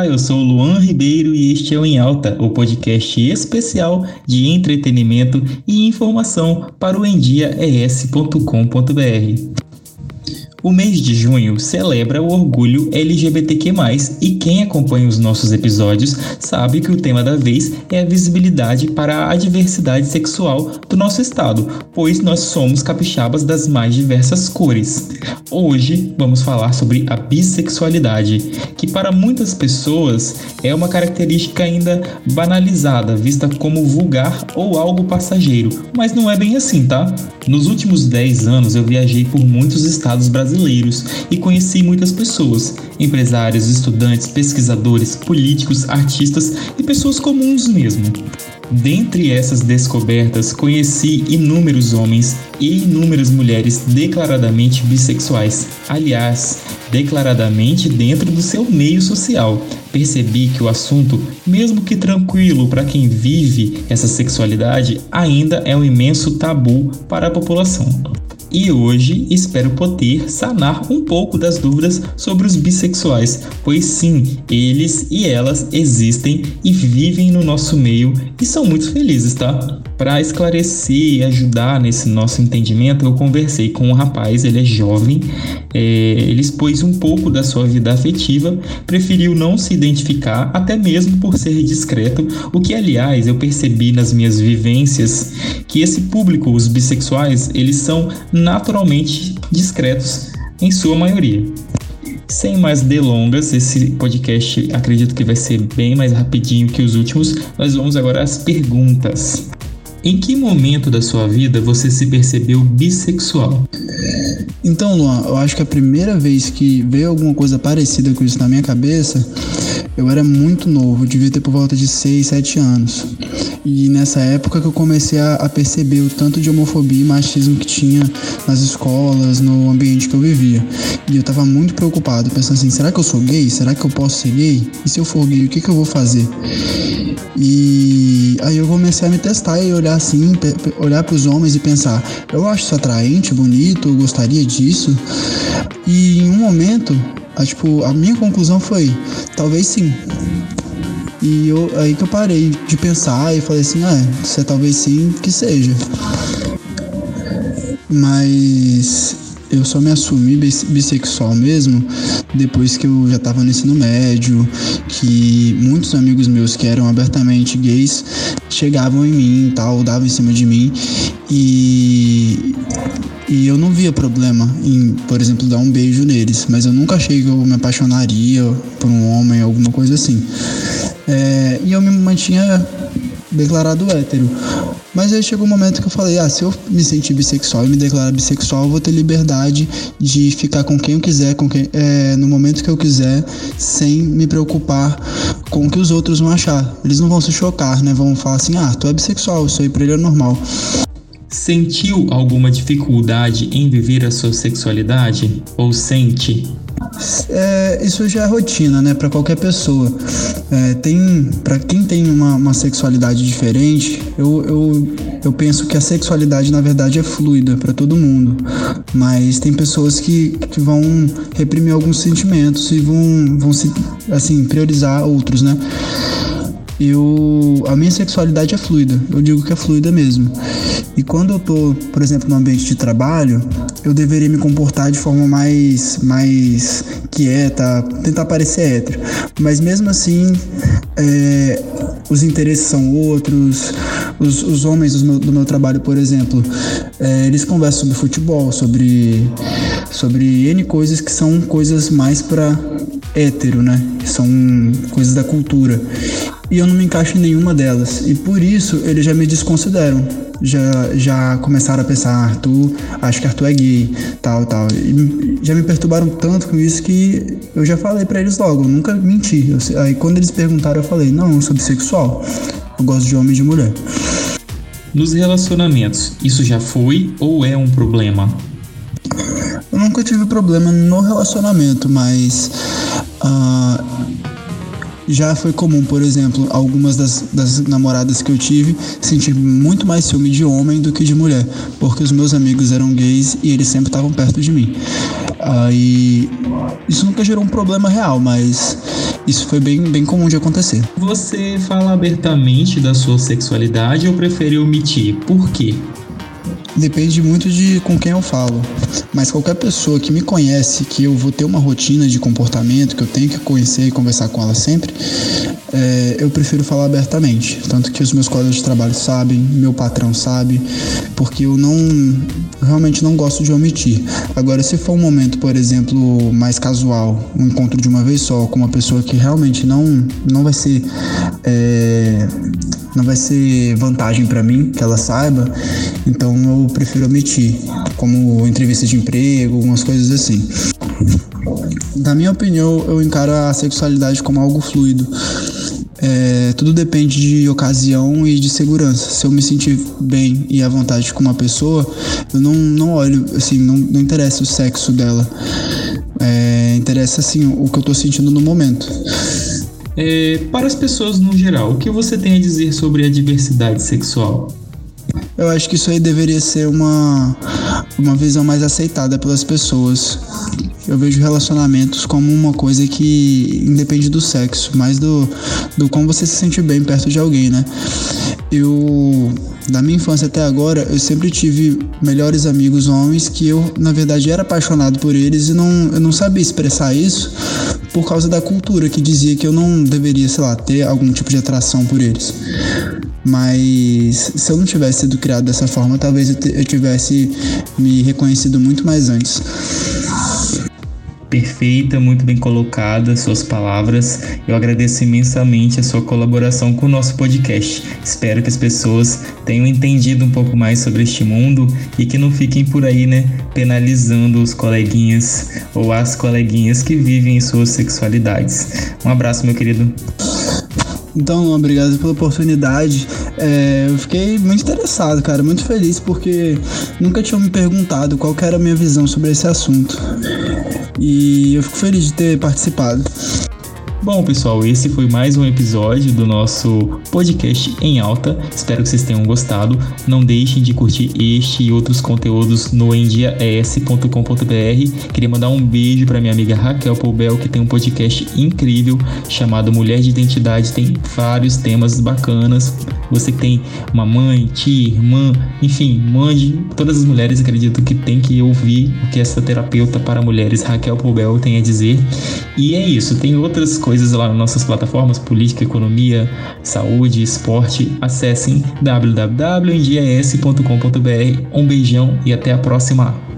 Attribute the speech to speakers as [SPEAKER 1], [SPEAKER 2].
[SPEAKER 1] Olá, eu sou Luan Ribeiro e este é o Em Alta, o podcast especial de entretenimento e informação para o endiaes.com.br. O mês de junho celebra o orgulho LGBTQ+, e quem acompanha os nossos episódios sabe que o tema da vez é a visibilidade para a diversidade sexual do nosso estado, pois nós somos capixabas das mais diversas cores. Hoje vamos falar sobre a bissexualidade, que para muitas pessoas é uma característica ainda banalizada, vista como vulgar ou algo passageiro, mas não é bem assim, tá? Nos últimos 10 anos eu viajei por muitos estados brasileiros brasileiros e conheci muitas pessoas, empresários, estudantes, pesquisadores, políticos, artistas e pessoas comuns mesmo. Dentre essas descobertas, conheci inúmeros homens e inúmeras mulheres declaradamente bissexuais. Aliás, declaradamente dentro do seu meio social. Percebi que o assunto, mesmo que tranquilo para quem vive essa sexualidade, ainda é um imenso tabu para a população e hoje espero poder sanar um pouco das dúvidas sobre os bissexuais, pois sim, eles e elas existem e vivem no nosso meio e são muito felizes, tá? Para esclarecer e ajudar nesse nosso entendimento, eu conversei com um rapaz, ele é jovem, é, ele expôs um pouco da sua vida afetiva, preferiu não se identificar, até mesmo por ser discreto, o que aliás eu percebi nas minhas vivências que esse público, os bissexuais, eles são naturalmente discretos em sua maioria. Sem mais delongas, esse podcast acredito que vai ser bem mais rapidinho que os últimos. Nós vamos agora às perguntas. Em que momento da sua vida você se percebeu bissexual?
[SPEAKER 2] Então, Luan, eu acho que a primeira vez que veio alguma coisa parecida com isso na minha cabeça, eu era muito novo, devia ter por volta de 6, 7 anos. E nessa época que eu comecei a, a perceber o tanto de homofobia e machismo que tinha nas escolas, no ambiente que eu vivia. E eu tava muito preocupado, pensando assim, será que eu sou gay? Será que eu posso ser gay? E se eu for gay, o que, que eu vou fazer? E aí eu comecei a me testar e olhar assim, olhar para os homens e pensar, eu acho isso atraente, bonito, eu gostaria disso. E em um momento, a, tipo, a minha conclusão foi, talvez sim. E eu, aí que eu parei de pensar e falei assim, ah, isso é talvez sim que seja. Mas eu só me assumi bissexual mesmo depois que eu já estava no ensino médio, que muitos amigos meus que eram abertamente gays chegavam em mim e tal, davam em cima de mim e e eu não via problema em, por exemplo, dar um beijo neles, mas eu nunca achei que eu me apaixonaria por um homem, alguma coisa assim. É, e eu me mantinha declarado hétero. Mas aí chegou um momento que eu falei, ah, se eu me sentir bissexual e me declarar bissexual, eu vou ter liberdade de ficar com quem eu quiser, com quem, é, no momento que eu quiser, sem me preocupar com o que os outros vão achar. Eles não vão se chocar, né? Vão falar assim, ah, tu é bissexual, isso aí pra ele é normal.
[SPEAKER 1] Sentiu alguma dificuldade em viver a sua sexualidade? Ou sente?
[SPEAKER 2] É, isso já é rotina, né, para qualquer pessoa. É, tem, para quem tem uma, uma sexualidade diferente, eu, eu, eu penso que a sexualidade na verdade é fluida para todo mundo, mas tem pessoas que, que vão reprimir alguns sentimentos e vão, vão se, assim, priorizar outros, né? eu a minha sexualidade é fluida. Eu digo que é fluida mesmo. E quando eu tô, por exemplo, no ambiente de trabalho, eu deveria me comportar de forma mais mais quieta, tentar parecer hétero. Mas mesmo assim, é, os interesses são outros. Os, os homens do meu, do meu trabalho, por exemplo, é, eles conversam sobre futebol, sobre sobre N coisas que são coisas mais para hétero, né? São coisas da cultura e eu não me encaixo em nenhuma delas. E por isso eles já me desconsideram. Já, já começaram a pensar, ah, Arthur, acho que Arthur é gay, tal, tal. E já me perturbaram tanto com isso que eu já falei para eles logo, nunca menti. Eu, aí quando eles perguntaram, eu falei, não, eu sou bissexual. Eu gosto de homem e de mulher.
[SPEAKER 1] Nos relacionamentos, isso já foi ou é um problema?
[SPEAKER 2] Eu nunca tive problema no relacionamento, mas. Uh, já foi comum, por exemplo, algumas das, das namoradas que eu tive sentir muito mais ciúme de homem do que de mulher, porque os meus amigos eram gays e eles sempre estavam perto de mim. Aí isso nunca gerou um problema real, mas Isso foi bem, bem comum de acontecer.
[SPEAKER 1] Você fala abertamente da sua sexualidade ou prefere omitir? Por quê?
[SPEAKER 2] Depende muito de com quem eu falo. Mas qualquer pessoa que me conhece, que eu vou ter uma rotina de comportamento, que eu tenho que conhecer e conversar com ela sempre, é, eu prefiro falar abertamente. Tanto que os meus colegas de trabalho sabem, meu patrão sabe, porque eu não realmente não gosto de omitir. Agora, se for um momento, por exemplo, mais casual, um encontro de uma vez só com uma pessoa que realmente não, não vai ser. É, não vai ser vantagem para mim que ela saiba, então eu prefiro omitir, como entrevista de emprego, algumas coisas assim. Da minha opinião, eu encaro a sexualidade como algo fluido. É, tudo depende de ocasião e de segurança. Se eu me sentir bem e à vontade com uma pessoa, eu não, não olho, assim, não, não interessa o sexo dela. É, interessa, assim, o que eu tô sentindo no momento.
[SPEAKER 1] É, para as pessoas no geral, o que você tem a dizer sobre a diversidade sexual?
[SPEAKER 2] Eu acho que isso aí deveria ser uma, uma visão mais aceitada pelas pessoas. Eu vejo relacionamentos como uma coisa que independe do sexo, mais do, do como você se sente bem perto de alguém, né? Eu, da minha infância até agora, eu sempre tive melhores amigos homens que eu, na verdade, era apaixonado por eles e não, eu não sabia expressar isso por causa da cultura que dizia que eu não deveria, sei lá, ter algum tipo de atração por eles. Mas se eu não tivesse sido criado dessa forma, talvez eu, tivesse me reconhecido muito mais antes
[SPEAKER 1] perfeita, muito bem colocada suas palavras. Eu agradeço imensamente a sua colaboração com o nosso podcast. Espero que as pessoas tenham entendido um pouco mais sobre este mundo e que não fiquem por aí, né, penalizando os coleguinhas ou as coleguinhas que vivem em suas sexualidades. Um abraço, meu querido.
[SPEAKER 2] Então, obrigado pela oportunidade. É, eu fiquei muito interessado, cara, muito feliz porque nunca tinham me perguntado qual era a minha visão sobre esse assunto. E eu fico feliz de ter participado.
[SPEAKER 1] Bom, pessoal, esse foi mais um episódio do nosso podcast em alta. Espero que vocês tenham gostado. Não deixem de curtir este e outros conteúdos no endiaes.com.br. Queria mandar um beijo para minha amiga Raquel Poubel, que tem um podcast incrível chamado Mulher de Identidade. Tem vários temas bacanas. Você que tem uma mãe, tia, irmã, enfim, mande. Todas as mulheres acredito que tem que ouvir o que essa terapeuta para mulheres, Raquel Poubel, tem a dizer. E é isso. Tem outras coisas coisas lá nas nossas plataformas, política, economia, saúde, esporte. Acessem www.endias.com.br. Um beijão e até a próxima.